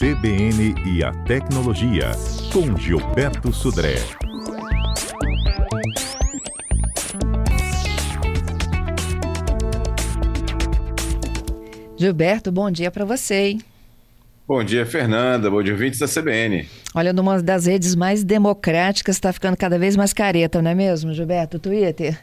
CBN e a Tecnologia, com Gilberto Sudré. Gilberto, bom dia para você, hein? Bom dia, Fernanda. Bom dia, ouvintes da CBN. Olha, numa das redes mais democráticas, está ficando cada vez mais careta, não é mesmo, Gilberto? Twitter.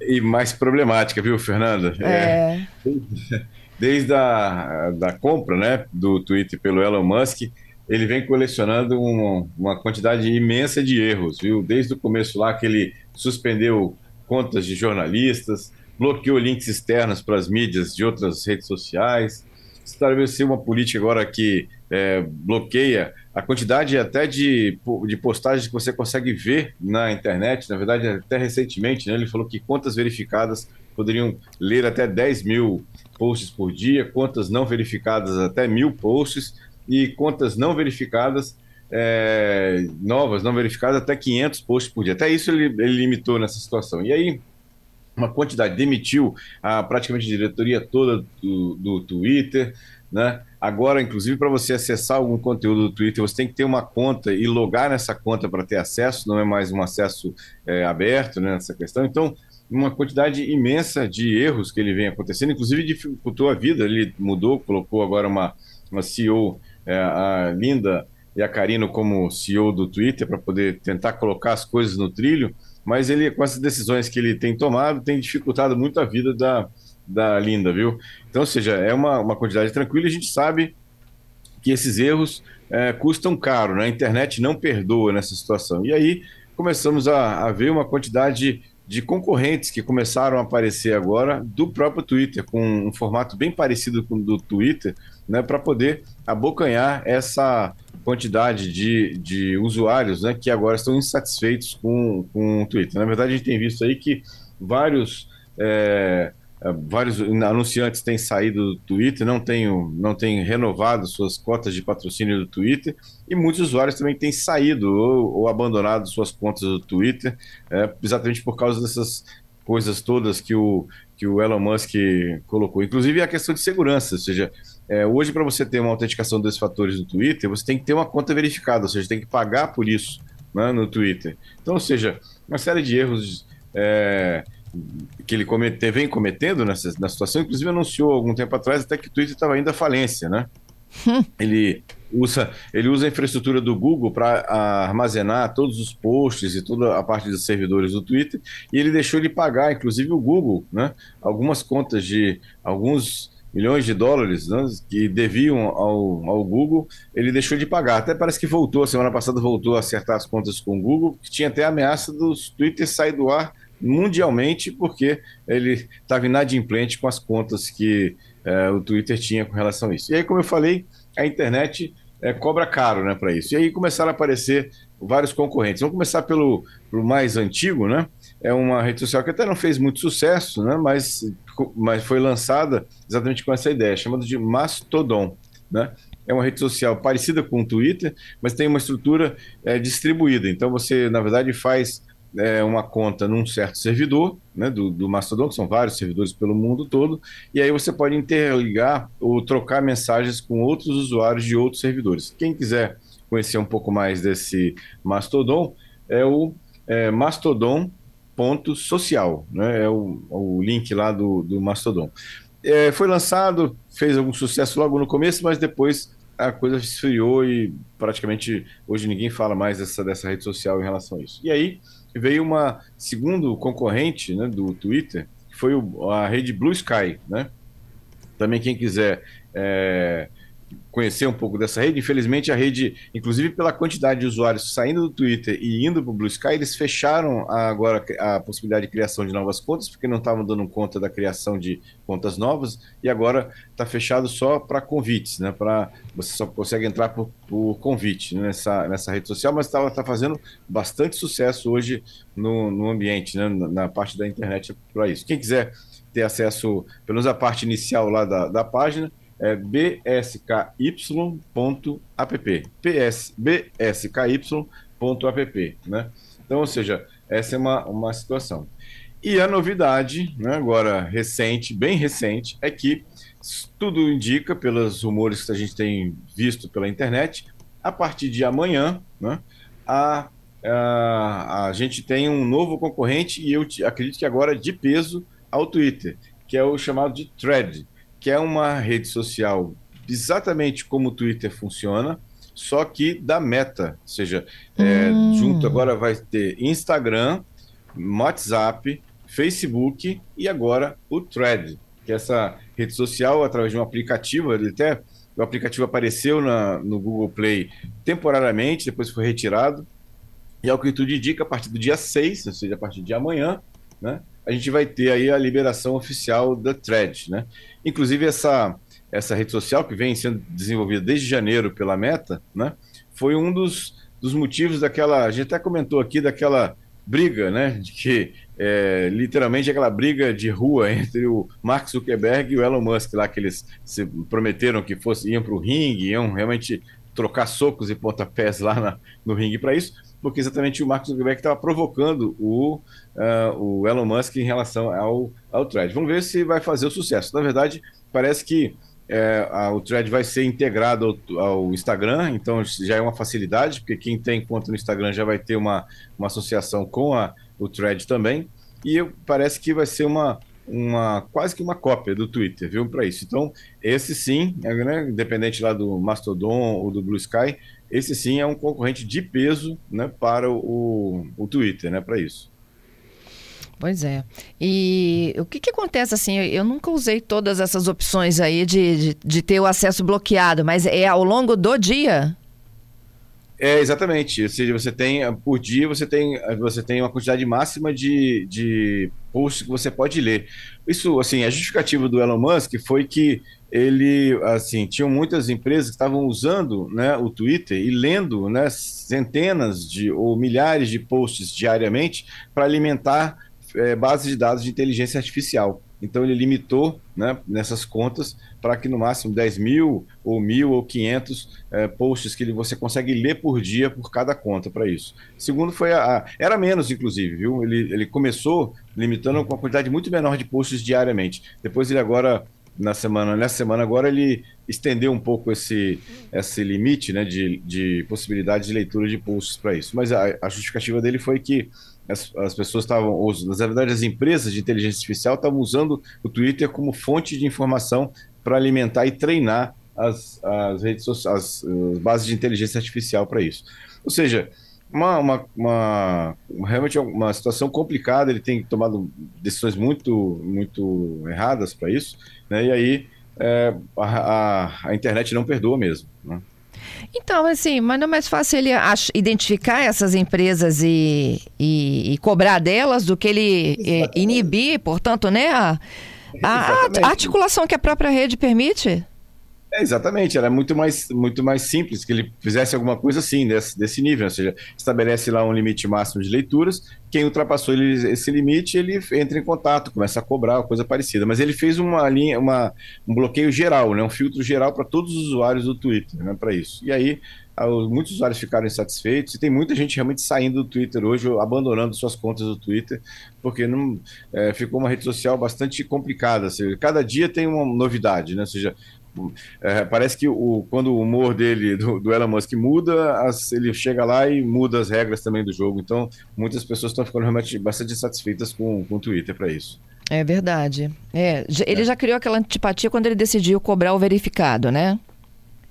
E mais problemática, viu, Fernanda? É. é. Desde a da compra né, do Twitter pelo Elon Musk, ele vem colecionando uma, quantidade imensa de erros, viu? Desde o começo lá que ele suspendeu contas de jornalistas, bloqueou links externos para as mídias de outras redes sociais, estabeleceu uma política agora que é, bloqueia a quantidade até de, de postagens que você consegue ver na internet. Na verdade, até recentemente, né, ele falou que contas verificadas poderiam ler até 10 mil posts por dia, contas não verificadas até mil posts e contas não verificadas é, novas, não verificadas, até 500 posts por dia. Até isso ele, ele limitou nessa situação. E aí, uma quantidade, demitiu a, praticamente a diretoria toda do, do Twitter, né? Agora, inclusive, para você acessar algum conteúdo do Twitter, você tem que ter uma conta e logar nessa conta para ter acesso, não é mais um acesso é, aberto né, nessa questão. Então, uma quantidade imensa de erros que ele vem acontecendo, inclusive dificultou a vida. Ele mudou, colocou agora uma, uma CEO, é, a Linda e a Karino, como CEO do Twitter, para poder tentar colocar as coisas no trilho mas ele, com essas decisões que ele tem tomado, tem dificultado muito a vida da, da Linda, viu? Então, ou seja, é uma, uma quantidade tranquila a gente sabe que esses erros é, custam caro, né? A internet não perdoa nessa situação. E aí começamos a, a ver uma quantidade de concorrentes que começaram a aparecer agora do próprio Twitter, com um formato bem parecido com o do Twitter, né, para poder abocanhar essa quantidade de, de usuários né, que agora estão insatisfeitos com, com o Twitter. Na verdade, a gente tem visto aí que vários, é, vários anunciantes têm saído do Twitter, não têm, não têm renovado suas cotas de patrocínio do Twitter, e muitos usuários também têm saído ou, ou abandonado suas contas do Twitter, é, exatamente por causa dessas coisas todas que o, que o Elon Musk colocou. Inclusive a questão de segurança, ou seja, é, hoje, para você ter uma autenticação desses fatores no Twitter, você tem que ter uma conta verificada, ou seja, tem que pagar por isso né, no Twitter. Então, ou seja, uma série de erros é, que ele comete, vem cometendo nessa, nessa situação, inclusive anunciou algum tempo atrás até que o Twitter estava indo à falência, né? ele usa ele usa a infraestrutura do Google para armazenar todos os posts e toda a parte dos servidores do Twitter e ele deixou de pagar, inclusive o Google, né? Algumas contas de alguns milhões de dólares né, que deviam ao, ao Google, ele deixou de pagar. Até parece que voltou, semana passada voltou a acertar as contas com o Google, que tinha até a ameaça dos Twitter sair do ar mundialmente, porque ele estava inadimplente com as contas que é, o Twitter tinha com relação a isso. E aí, como eu falei, a internet é, cobra caro né, para isso. E aí começaram a aparecer vários concorrentes. Vamos começar pelo, pelo mais antigo, né? É uma rede social que até não fez muito sucesso, né? Mas, mas foi lançada exatamente com essa ideia, chamada de Mastodon, né? É uma rede social parecida com o Twitter, mas tem uma estrutura é, distribuída. Então você, na verdade, faz é, uma conta num certo servidor, né, do, do Mastodon, que são vários servidores pelo mundo todo, e aí você pode interligar ou trocar mensagens com outros usuários de outros servidores. Quem quiser conhecer um pouco mais desse Mastodon, é o é, mastodon.social, né, é o, o, link lá do, do Mastodon. É, foi lançado, fez algum sucesso logo no começo, mas depois a coisa esfriou e praticamente hoje ninguém fala mais dessa, dessa rede social em relação a isso. E aí veio uma segundo concorrente né, do Twitter, que foi o, a rede Blue Sky, né? Também quem quiser é, conhecer um pouco dessa rede. Infelizmente, a rede, inclusive pela quantidade de usuários saindo do Twitter e indo para o Blue Sky, eles fecharam agora a possibilidade de criação de novas contas, porque não estavam dando conta da criação de contas novas, e agora está fechado só para convites, né? Para você só consegue entrar por, por convite nessa, nessa rede social, mas está tá fazendo bastante sucesso hoje no, no ambiente, né? na, na parte da internet para isso. Quem quiser ter acesso, pelo menos a parte inicial lá da, da página, é bsky.app. PS, bsky.app, né? Então, ou seja, essa é uma, uma situação. E a novidade, né, agora recente, bem recente, é que tudo indica, pelos rumores que a gente tem visto pela internet, a partir de amanhã, né, a, a, a gente tem um novo concorrente, e eu acredito que agora de peso, ao Twitter, que é o chamado de Thread, que é uma rede social exatamente como o Twitter funciona, só que da Meta, ou seja, é, hum. junto agora vai ter Instagram, WhatsApp, Facebook e agora o Thread, que é essa rede social através de um aplicativo, ele até o aplicativo apareceu na, no Google Play temporariamente, depois foi retirado. E ao que tudo indica, a partir do dia 6, ou seja, a partir de amanhã, né, a gente vai ter aí a liberação oficial da Thread. Né? Inclusive, essa, essa rede social que vem sendo desenvolvida desde janeiro pela Meta, né, foi um dos, dos motivos daquela. A gente até comentou aqui daquela briga, né? De que é, literalmente aquela briga de rua entre o Mark Zuckerberg e o Elon Musk, lá que eles se prometeram que fosse, iam para o ringue, iam realmente trocar socos e pontapés lá na, no ringue para isso, porque exatamente o Mark Zuckerberg estava provocando o, uh, o Elon Musk em relação ao, ao thread. Vamos ver se vai fazer o sucesso. Na verdade, parece que é, a, o thread vai ser integrado ao, ao, Instagram, então já é uma facilidade, porque quem tem conta no Instagram já vai ter uma, uma associação com a, o thread também. E parece que vai ser uma, uma quase que uma cópia do Twitter, viu, para isso. Então, esse sim, é, né, independente lá do Mastodon ou do Blue Sky, esse sim é um concorrente de peso né, para o, o Twitter, né, para isso. Pois é. E o que, que acontece assim? Eu nunca usei todas essas opções aí de, de, de ter o acesso bloqueado, mas é ao longo do dia? É, exatamente. Ou seja, você tem, por dia, você tem, você tem uma quantidade máxima de, de posts que você pode ler. Isso, assim, a justificativa do Elon Musk foi que ele, assim, tinham muitas empresas que estavam usando né, o Twitter e lendo né, centenas de ou milhares de posts diariamente para alimentar é, bases de dados de inteligência artificial. Então ele limitou né, nessas contas para que no máximo 10 mil ou mil ou 500 é, posts que você consegue ler por dia por cada conta para isso. Segundo foi a, a, era menos inclusive, viu? Ele, ele começou limitando com uma quantidade muito menor de posts diariamente. Depois ele agora na semana nessa semana agora ele estendeu um pouco esse esse limite né, de, de possibilidade de leitura de posts para isso. Mas a, a justificativa dele foi que as, as pessoas estavam, na verdade, as empresas de inteligência artificial estavam usando o Twitter como fonte de informação para alimentar e treinar as, as redes sociais, as, as bases de inteligência artificial para isso. Ou seja, uma, uma, uma, realmente é uma situação complicada, ele tem tomado decisões muito, muito erradas para isso, né? e aí é, a, a, a, internet não perdoa mesmo. Né? Então, assim, mas não é mais fácil ele identificar essas empresas e, e, e cobrar delas do que ele eh, inibir, portanto, né, a, a, a articulação que a própria rede permite? É, exatamente, era muito mais, muito mais simples que ele fizesse alguma coisa assim, desse, desse nível, ou seja, estabelece lá um limite máximo de leituras, quem ultrapassou ele, esse limite, ele entra em contato, começa a cobrar, coisa parecida. Mas ele fez uma linha, uma, um bloqueio geral, né, um filtro geral para todos os usuários do Twitter, né, para isso. E aí, muitos usuários ficaram insatisfeitos, e tem muita gente realmente saindo do Twitter hoje, abandonando suas contas do Twitter, porque não, é, ficou uma rede social bastante complicada. Seja, cada dia tem uma novidade, né? Ou seja, é, parece que o, quando o humor dele, do, do Elon Musk, muda, as, ele chega lá e muda as regras também do jogo. Então, muitas pessoas estão ficando realmente bastante insatisfeitas com, com o Twitter para isso. É verdade. É, ele é. já criou aquela antipatia quando ele decidiu cobrar o verificado, né?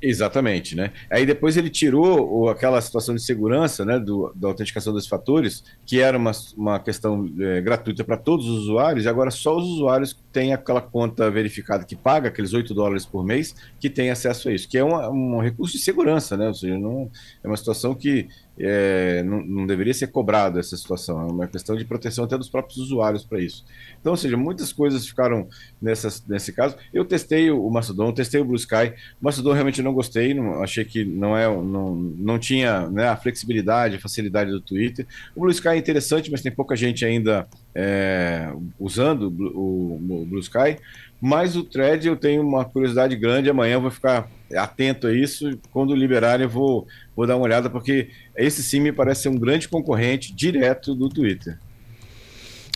Exatamente, né? Aí depois ele tirou aquela situação de segurança, né, do, da autenticação dos fatores, que era uma, uma questão é, gratuita para todos os usuários, e agora só os usuários que têm aquela conta verificada que paga aqueles 8 dólares por mês que tem acesso a isso, que é uma, um recurso de segurança, né? Ou seja, não, é uma situação que é, não, não, deveria ser cobrado essa situação, é uma questão de proteção até dos próprios usuários para isso. Então, ou seja, muitas coisas ficaram nessas, nesse caso. Eu testei o Mastodon, testei o Blue Sky, o Mastodon realmente não gostei, não, achei que não, é, não, não tinha né, a flexibilidade, a facilidade do Twitter. O Blue Sky é interessante, mas tem pouca gente ainda é, usando o, o Blue Sky. Mas o thread eu tenho uma curiosidade grande. Amanhã eu vou ficar atento a isso. Quando liberarem, eu vou, vou dar uma olhada, porque esse sim me parece ser um grande concorrente direto do Twitter.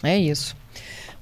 É isso.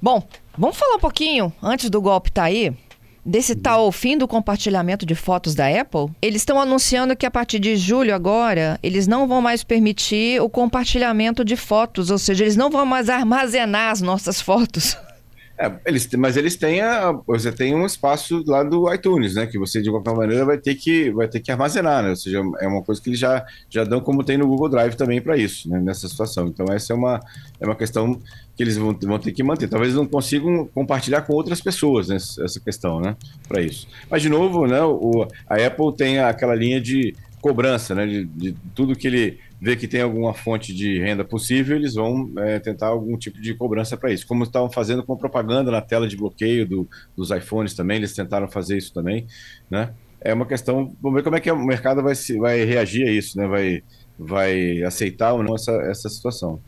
Bom, vamos falar um pouquinho, antes do golpe tá aí, desse tal fim do compartilhamento de fotos da Apple, eles estão anunciando que a partir de julho agora, eles não vão mais permitir o compartilhamento de fotos, ou seja, eles não vão mais armazenar as nossas fotos. É, eles, mas eles têm a, você tem um espaço lá do iTunes, né? Que você de qualquer maneira vai ter que vai ter que armazenar, né? Ou seja, é uma coisa que eles já, já dão como tem no Google Drive também para isso, né? Nessa situação. Então essa é uma, é uma questão que eles vão, vão ter que manter. Talvez não consigam compartilhar com outras pessoas né, essa questão, né? Para isso. Mas de novo, né? O, a Apple tem aquela linha de cobrança, né? De, de tudo que ele vê que tem alguma fonte de renda possível, eles vão é, tentar algum tipo de cobrança para isso. Como estavam fazendo com propaganda na tela de bloqueio do, dos iPhones também, eles tentaram fazer isso também, né? É uma questão, vamos ver como é que o mercado vai, se, vai reagir a isso, né? Vai, vai aceitar ou não essa, essa situação.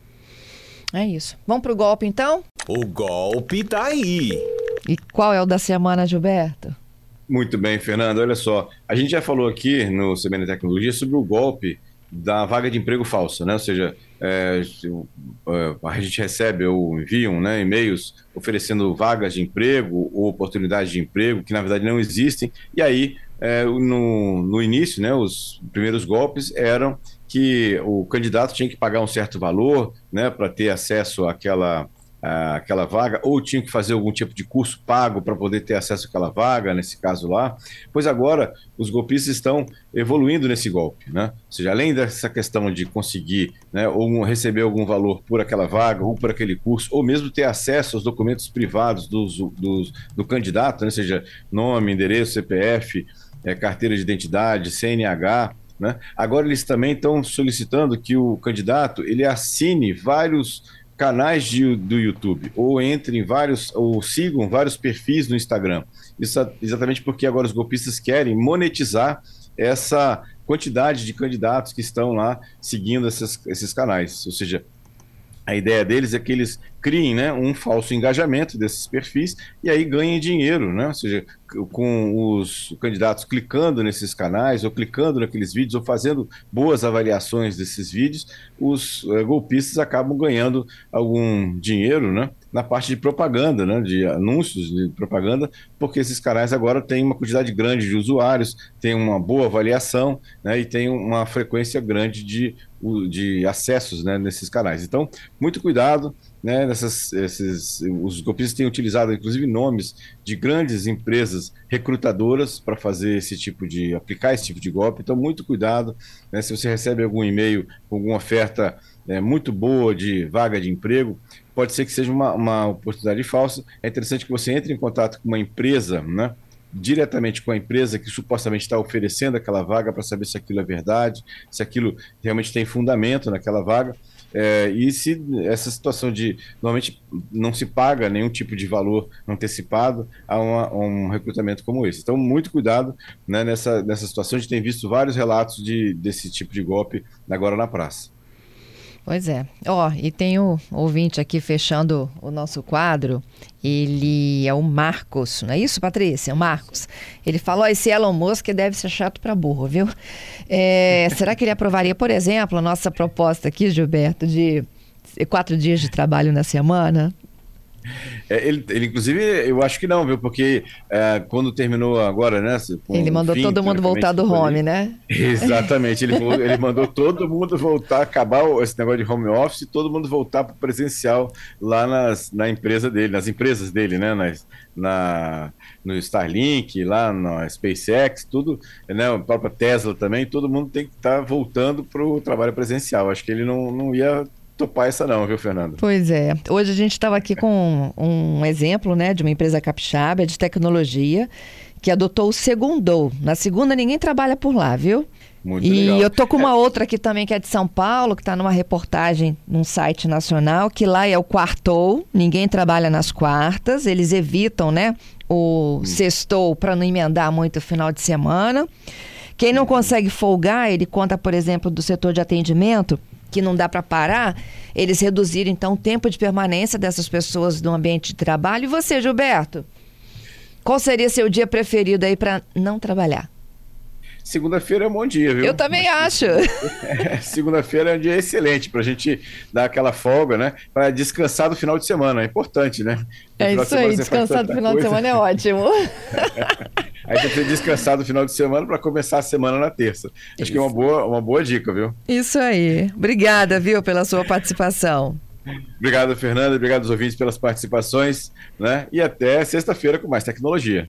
É isso. Vamos para o golpe então? O golpe tá aí. E qual é o da semana, Gilberto? Muito bem, Fernando. Olha só, a gente já falou aqui no CBN Tecnologia sobre o golpe da vaga de emprego falsa, né? Ou seja, é, é, a gente recebe ou enviam né, e-mails oferecendo vagas de emprego ou oportunidades de emprego que na verdade não existem. E aí, é, no, no início, né, os primeiros golpes eram que o candidato tinha que pagar um certo valor né, para ter acesso àquela aquela vaga, ou tinham que fazer algum tipo de curso pago para poder ter acesso àquela vaga, nesse caso lá, pois agora os golpistas estão evoluindo nesse golpe, né? Ou seja, além dessa questão de conseguir né, ou receber algum valor por aquela vaga, ou por aquele curso, ou mesmo ter acesso aos documentos privados dos, dos, do candidato, né? ou seja, nome, endereço, CPF, é, carteira de identidade, CNH, né? Agora eles também estão solicitando que o candidato ele assine vários canais de, do YouTube, ou entrem em vários, ou sigam vários perfis no Instagram. Isso é exatamente porque agora os golpistas querem monetizar essa quantidade de candidatos que estão lá seguindo esses, esses canais. Ou seja, a ideia deles é que eles criem né, um falso engajamento desses perfis e aí ganhem dinheiro, né? ou seja, com os candidatos clicando nesses canais ou clicando naqueles vídeos ou fazendo boas avaliações desses vídeos, os é, golpistas acabam ganhando algum dinheiro né, na parte de propaganda, né, de anúncios de propaganda, porque esses canais agora têm uma quantidade grande de usuários, têm uma boa avaliação né, e têm uma frequência grande de, de acessos né, nesses canais. Então, muito cuidado né, nessas, esses, os golpistas têm utilizado, inclusive, nomes de grandes empresas recrutadoras para fazer esse tipo de, aplicar esse tipo de golpe. Então, muito cuidado, né, se você recebe algum e-mail com alguma oferta é, muito boa de vaga de emprego, pode ser que seja uma, uma oportunidade falsa. É interessante que você entre em contato com uma empresa, né, diretamente com a empresa que supostamente está oferecendo aquela vaga para saber se aquilo é verdade, se aquilo realmente tem fundamento naquela vaga. É, e se essa situação de normalmente não se paga nenhum tipo de valor antecipado a, uma, a um recrutamento como esse. Então, muito cuidado né, nessa, nessa situação. A gente tem visto vários relatos de, desse tipo de golpe agora na praça. Pois é. Ó, oh, e tem o ouvinte aqui fechando o nosso quadro. Ele é o Marcos, não é isso, Patrícia? O Marcos. Ele falou: esse Elon Musk deve ser chato para burro, viu? É, será que ele aprovaria, por exemplo, a nossa proposta aqui, Gilberto, de quatro dias de trabalho na semana? É, ele, ele, inclusive, eu acho que não, viu? Porque é, quando terminou agora, né? ele mandou fim, todo mundo voltar do home, né? Exatamente. Ele, ele mandou todo mundo voltar, acabar esse negócio de home office, todo mundo voltar para o presencial lá nas, na empresa dele, nas empresas dele, né? Nas, na, no Starlink, lá na SpaceX, tudo, né? A própria Tesla também, todo mundo tem que estar tá voltando para o trabalho presencial. Acho que ele não, não ia topar essa não, viu, Fernando? Pois é. Hoje a gente estava aqui com um, exemplo, né, de uma empresa capixaba de tecnologia que adotou o Segundou. Na segunda ninguém trabalha por lá, viu? Muito e legal. eu tô com uma é. outra aqui também que é de São Paulo, que está numa reportagem num site nacional, que lá é o quartou, ninguém trabalha nas quartas, eles evitam, né, o hum. sextou para não emendar muito o final de semana. Quem não consegue folgar, ele conta, por exemplo, do setor de atendimento, que não dá para parar, eles reduziram então o tempo de permanência dessas pessoas no ambiente de trabalho. E você, Gilberto? Qual seria seu dia preferido aí para não trabalhar? Segunda-feira é um bom dia, viu? Eu também acho. segunda-feira é um dia excelente para a gente dar aquela folga, né? Para descansar do final de semana. É importante, né? No é isso aí, descansar do final coisa. de semana é ótimo. Aí você tem descansar do final de semana para começar a semana na terça. Acho isso. que é uma boa, uma boa dica, viu? Isso aí. Obrigada, viu, pela sua participação. Obrigado, Fernanda. Obrigado aos ouvintes pelas participações. Né? E até sexta-feira com mais tecnologia.